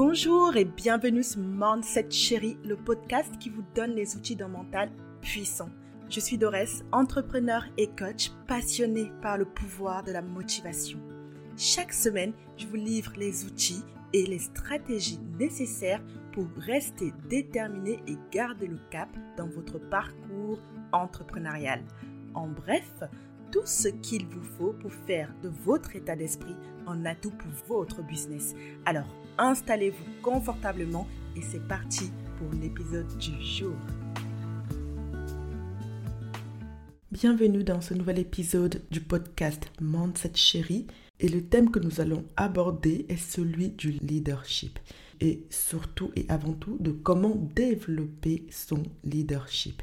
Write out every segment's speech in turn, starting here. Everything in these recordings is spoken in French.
Bonjour et bienvenue sur Mindset Chérie, le podcast qui vous donne les outils d'un mental puissant. Je suis Dorès, entrepreneur et coach passionné par le pouvoir de la motivation. Chaque semaine, je vous livre les outils et les stratégies nécessaires pour rester déterminé et garder le cap dans votre parcours entrepreneurial. En bref, tout ce qu'il vous faut pour faire de votre état d'esprit un atout pour votre business. Alors, installez-vous confortablement et c'est parti pour l'épisode du jour. Bienvenue dans ce nouvel épisode du podcast Mindset Chérie et le thème que nous allons aborder est celui du leadership et surtout et avant tout de comment développer son leadership.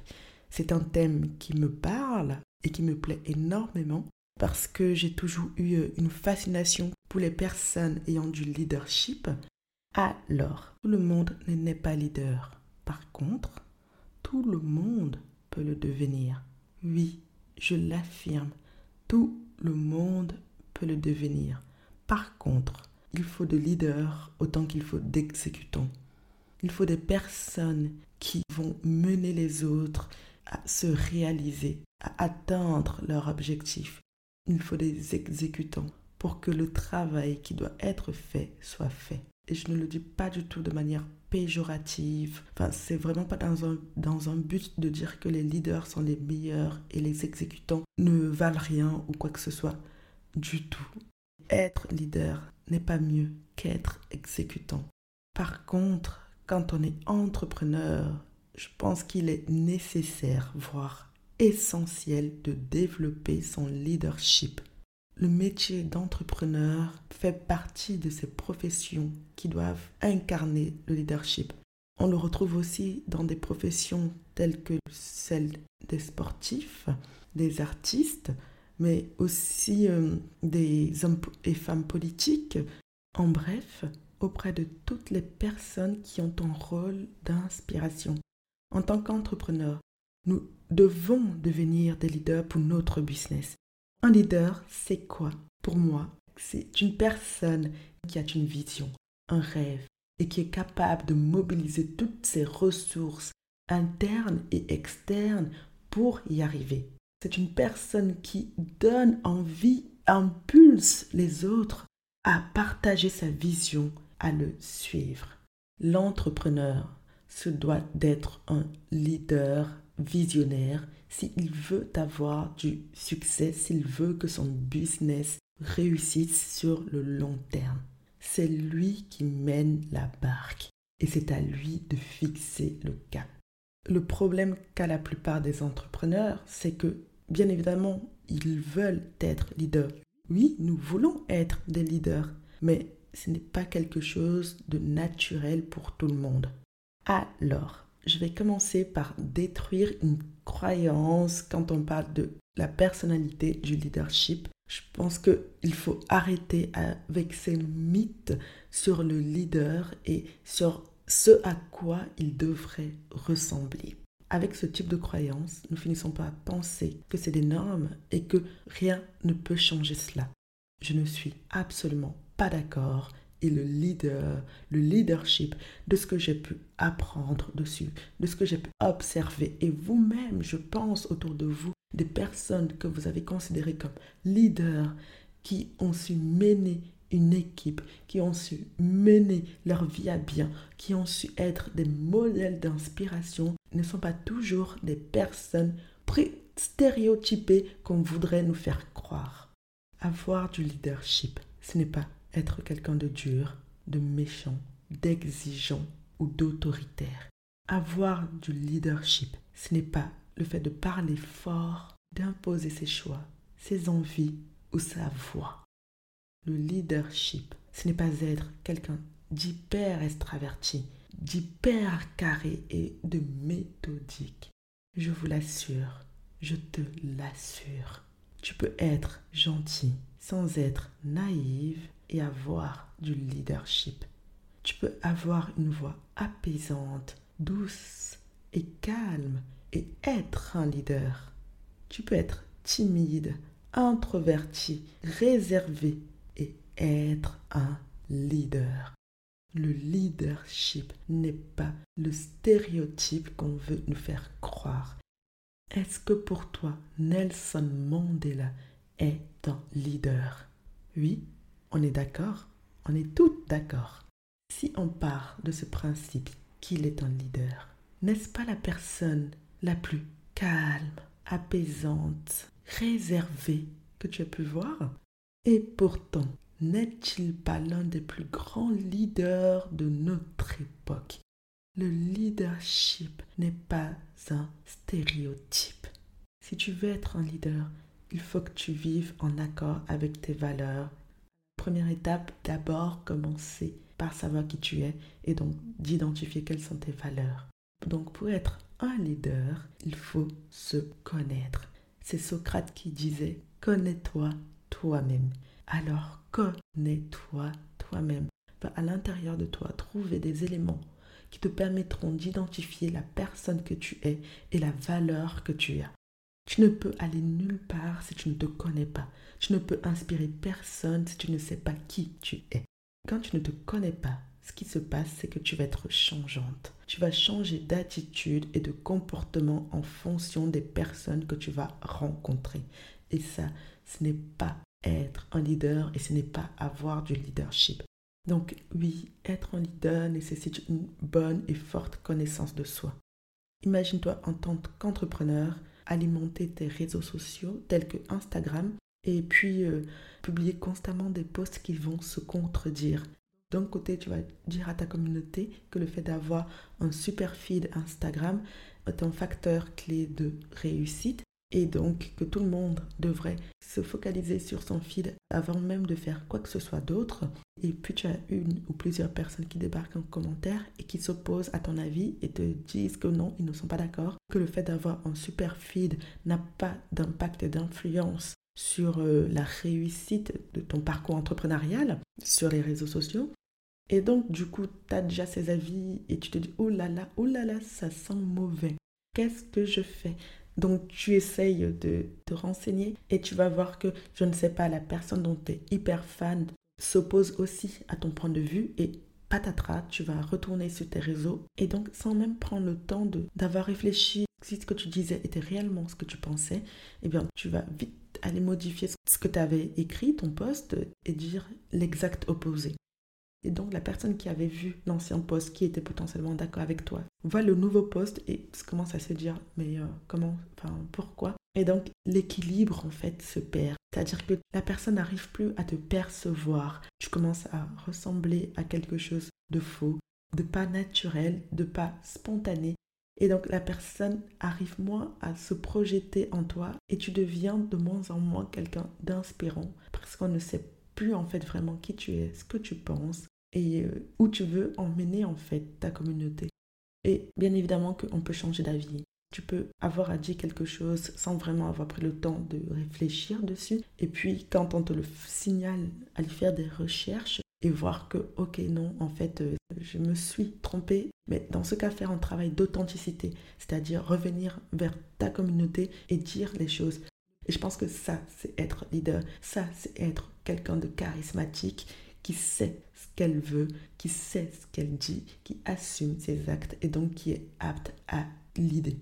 C'est un thème qui me parle et qui me plaît énormément parce que j'ai toujours eu euh, une fascination pour les personnes ayant du leadership. Alors, tout le monde n'est pas leader. Par contre, tout le monde peut le devenir. Oui, je l'affirme, tout le monde peut le devenir. Par contre, il faut de leaders autant qu'il faut d'exécutants. Il faut des personnes qui vont mener les autres à se réaliser, à atteindre leur objectif. Il faut des exécutants pour que le travail qui doit être fait soit fait. Et je ne le dis pas du tout de manière péjorative. Enfin, c'est vraiment pas dans un, dans un but de dire que les leaders sont les meilleurs et les exécutants ne valent rien ou quoi que ce soit. Du tout. Être leader n'est pas mieux qu'être exécutant. Par contre, quand on est entrepreneur, je pense qu'il est nécessaire, voire essentiel, de développer son leadership. Le métier d'entrepreneur fait partie de ces professions qui doivent incarner le leadership. On le retrouve aussi dans des professions telles que celles des sportifs, des artistes, mais aussi euh, des hommes et femmes politiques. En bref, auprès de toutes les personnes qui ont un rôle d'inspiration. En tant qu'entrepreneur, nous devons devenir des leaders pour notre business. Un leader, c'est quoi? Pour moi, c'est une personne qui a une vision, un rêve et qui est capable de mobiliser toutes ses ressources internes et externes pour y arriver. C'est une personne qui donne envie, impulse les autres à partager sa vision, à le suivre. L'entrepreneur se doit d'être un leader visionnaire s'il veut avoir du succès, s'il veut que son business réussisse sur le long terme. C'est lui qui mène la barque et c'est à lui de fixer le cap. Le problème qu'a la plupart des entrepreneurs, c'est que, bien évidemment, ils veulent être leaders. Oui, nous voulons être des leaders, mais ce n'est pas quelque chose de naturel pour tout le monde. Alors, je vais commencer par détruire une croyance quand on parle de la personnalité du leadership. Je pense qu'il faut arrêter avec ces mythes sur le leader et sur ce à quoi il devrait ressembler. Avec ce type de croyance, nous finissons par penser que c'est des normes et que rien ne peut changer cela. Je ne suis absolument pas d'accord le leader, le leadership de ce que j'ai pu apprendre dessus, de ce que j'ai pu observer. Et vous-même, je pense autour de vous, des personnes que vous avez considérées comme leaders qui ont su mener une équipe, qui ont su mener leur vie à bien, qui ont su être des modèles d'inspiration, ne sont pas toujours des personnes stéréotypées qu'on voudrait nous faire croire. Avoir du leadership, ce n'est pas être quelqu'un de dur, de méchant, d'exigeant ou d'autoritaire. Avoir du leadership, ce n'est pas le fait de parler fort, d'imposer ses choix, ses envies ou sa voix. Le leadership, ce n'est pas être quelqu'un d'hyper extraverti, d'hyper carré et de méthodique. Je vous l'assure, je te l'assure. Tu peux être gentil sans être naïve et avoir du leadership. Tu peux avoir une voix apaisante, douce et calme et être un leader. Tu peux être timide, introverti, réservé et être un leader. Le leadership n'est pas le stéréotype qu'on veut nous faire croire. Est-ce que pour toi, Nelson Mandela est un leader? Oui, on est d'accord? On est toutes d'accord. Si on part de ce principe qu'il est un leader, n'est-ce pas la personne la plus calme, apaisante, réservée que tu as pu voir? Et pourtant, n'est-il pas l'un des plus grands leaders de notre époque? Le leadership n'est pas un stéréotype. Si tu veux être un leader, il faut que tu vives en accord avec tes valeurs. Première étape, d'abord commencer par savoir qui tu es et donc d'identifier quelles sont tes valeurs. Donc pour être un leader, il faut se connaître. C'est Socrate qui disait, connais-toi toi-même. Alors connais-toi toi-même. Va à l'intérieur de toi trouver des éléments qui te permettront d'identifier la personne que tu es et la valeur que tu as. Tu ne peux aller nulle part si tu ne te connais pas. Tu ne peux inspirer personne si tu ne sais pas qui tu es. Quand tu ne te connais pas, ce qui se passe, c'est que tu vas être changeante. Tu vas changer d'attitude et de comportement en fonction des personnes que tu vas rencontrer. Et ça, ce n'est pas être un leader et ce n'est pas avoir du leadership. Donc oui, être un leader nécessite une bonne et forte connaissance de soi. Imagine-toi en tant qu'entrepreneur alimenter tes réseaux sociaux tels que Instagram et puis euh, publier constamment des posts qui vont se contredire. D'un côté, tu vas dire à ta communauté que le fait d'avoir un super feed Instagram est un facteur clé de réussite et donc que tout le monde devrait se focaliser sur son feed avant même de faire quoi que ce soit d'autre. Et puis tu as une ou plusieurs personnes qui débarquent en commentaire et qui s'opposent à ton avis et te disent que non, ils ne sont pas d'accord, que le fait d'avoir un super feed n'a pas d'impact et d'influence sur euh, la réussite de ton parcours entrepreneurial sur les réseeaux sociaux. Et donc, du coup, tu as déjà ces avis et tu te dis, oh là là, oh là là, ça sent mauvais. Qu'est-ce que je fais? Donc tu essayes de te renseigner et tu vas voir que, je ne sais pas, la personne dont tu es hyper fan s'oppose aussi à ton point de vue et patatras, tu vas retourner sur tes réseaux et donc sans même prendre le temps d'avoir réfléchi si ce que tu disais était réellement ce que tu pensais, eh bien tu vas vite aller modifier ce que tu avais écrit, ton poste, et dire l'exact opposé. Et donc la personne qui avait vu l'ancien poste, qui était potentiellement d'accord avec toi, voit le nouveau poste et commence à se dire mais euh, comment, enfin pourquoi? Et donc l'équilibre en fait se perd. C'est-à-dire que la personne n'arrive plus à te percevoir. Tu commences à ressembler à quelque chose de faux, de pas naturel, de pas spontané. Et donc la personne arrive moins à se projeter en toi et tu deviens de moins en moins quelqu'un d'inspirant parce qu'on ne sait plus en fait vraiment qui tu es, ce que tu penses, et euh, où tu veux emmener en fait ta communauté. Et bien évidemment qu'on peut changer d'avis. Tu peux avoir à dire quelque chose sans vraiment avoir pris le temps de réfléchir dessus. Et puis quand on te le signale, aller faire des recherches et voir que, ok, non, en fait, euh, je me suis trompée. Mais dans ce cas, faire un travail d'authenticité, c'est-à-dire revenir vers ta communauté et dire les choses. Et je pense que ça, c'est être leader. Ça, c'est être quelqu'un de charismatique qui sait ce qu'elle veut, qui sait ce qu'elle dit, qui assume ses actes et donc qui est apte à l'idée.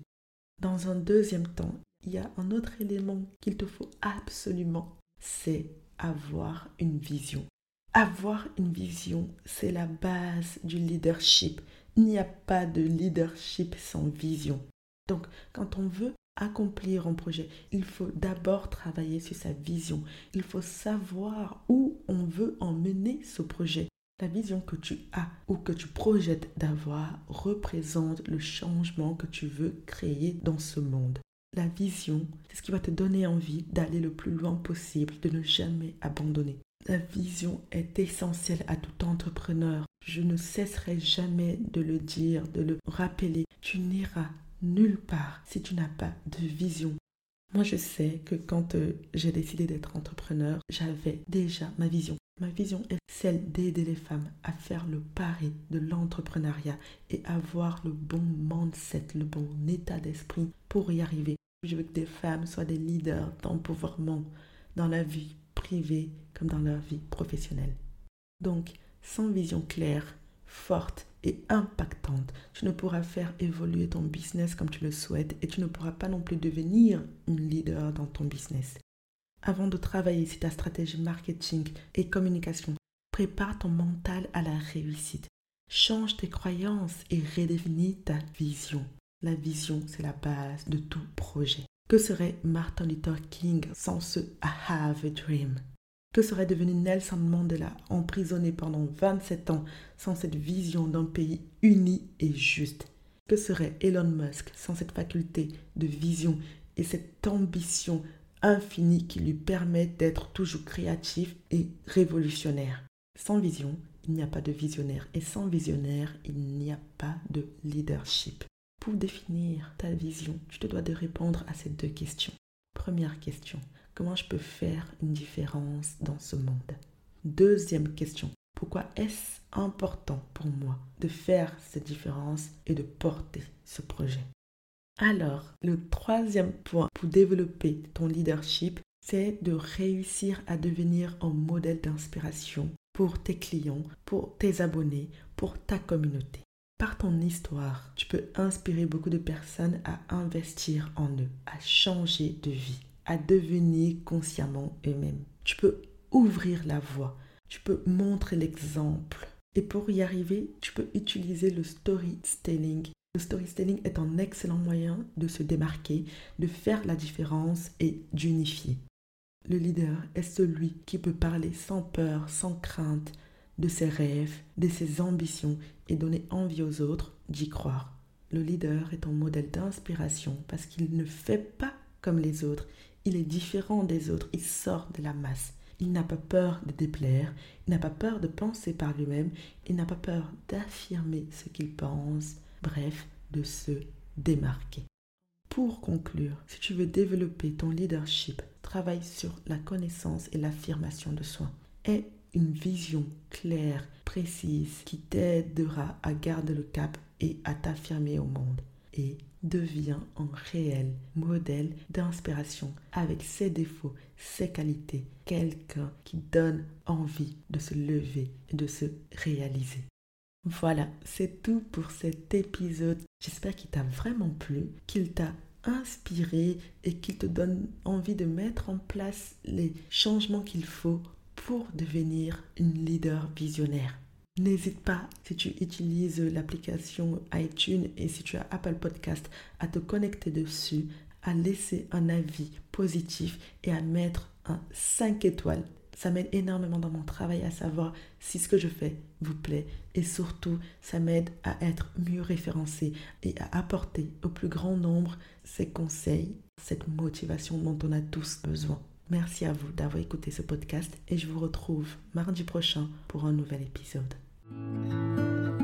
Dans un deuxième temps, il y a un autre élément qu'il te faut absolument, c'est avoir une vision. Avoir une vision, c'est la base du leadership. Il n'y a pas de leadership sans vision. Donc, quand on veut accomplir un projet, il faut d'abord travailler sur sa vision. Il faut savoir où on veut emmener ce projet. La vision que tu as ou que tu projettes d'avoir représente le changement que tu veux créer dans ce monde. La vision, c'est ce qui va te donner envie d'aller le plus loin possible, de ne jamais abandonner. La vision est essentielle à tout entrepreneur. Je ne cesserai jamais de le dire, de le rappeler. Tu n'iras nulle part si tu n'as pas de vision. Moi, je sais que quand euh, j'ai décidé d'être entrepreneur, j'avais déjà ma vision. Ma vision est celle d'aider les femmes à faire le pari de l'entrepreneuriat et avoir le bon mindset, le bon état d'esprit pour y arriver. Je veux que des femmes soient des leaders d'empowerment dans la vie privée comme dans leur vie professionnelle. Donc, sans vision claire, forte et impactante. Tu ne pourras faire évoluer ton business comme tu le souhaites et tu ne pourras pas non plus devenir une leader dans ton business. Avant de travailler sur ta stratégie marketing et communication, prépare ton mental à la réussite. Change tes croyances et redéfinis ta vision. La vision, c'est la base de tout projet. Que serait Martin Luther King sans ce I have a dream? Que serait devenu Nelson Mandela emprisonné pendant 27 ans sans cette vision d'un pays uni et juste Que serait Elon Musk sans cette faculté de vision et cette ambition infinie qui lui permet d'être toujours créatif et révolutionnaire? Sans vision, il n'y a pas de visionnaire et sans visionnaire, il n'y a pas de leadership. Pour définir ta vision, tu te dois de répondre à ces deux questions. Première question, comment je peux faire une différence dans ce monde? Deuxième question, pourquoi est-ce important pour moi de faire cette différence et de porter ce projet? Alors, le troisième point pour développer ton leadership, c'est de réussir à devenir un modèle d'inspiration pour tes clients, pour tes abonnés, pour ta communauté. Par ton histoire, tu peux inspirer beaucoup de personnes à investir en eux, à changer de vie, à devenir consciemment eux-mêmes. Tu peux ouvrir la voie, tu peux montrer l'exemple. Et pour y arriver, tu peux utiliser le storytelling. Le storytelling est un excellent moyen de se démarquer, de faire la différence et d'unifier. Le leader est celui qui peut parler sans peur, sans crainte, de ses rêves, de ses ambitions et donner envie aux autres d'y croire. Le leader est un modèle d'inspiration parce qu'il ne fait pas comme les autres, il est différent des autres, il sort de la masse. Il n'a pas peur de déplaire, il n'a pas peur de penser par lui-même, il n'a pas peur d'affirmer ce qu'il pense, bref, de se démarquer. Pour conclure, si tu veux développer ton leadership, travaille sur la connaissance et l'affirmation de soi. Aie une vision claire, précise, qui t'aidera à garder le cap et à t'affirmer au monde. Et deviens un réel modèle d'inspiration avec ses défauts, ses qualités, quelqu'un qui donne envie de se lever et de se réaliser. Voilà, c'est tout pour cet épisode. J'espère qu'il t'a vraiment plu, qu'il t'a inspiré et qu'il te donne envie de mettre en place les changements qu'il faut pour devenir une leader visionnaire. N'hésite pas, si tu utilises l'application iTunes et si tu as Apple Podcast, à te connecter dessus, à laisser un avis positif et à mettre un 5 étoiles. Ça m'aide énormément dans mon travail à savoir si ce que je fais vous plaît et surtout ça m'aide à être mieux référencé et à apporter au plus grand nombre ces conseils, cette motivation dont on a tous besoin. Merci à vous d'avoir écouté ce podcast et je vous retrouve mardi prochain pour un nouvel épisode. Thank you.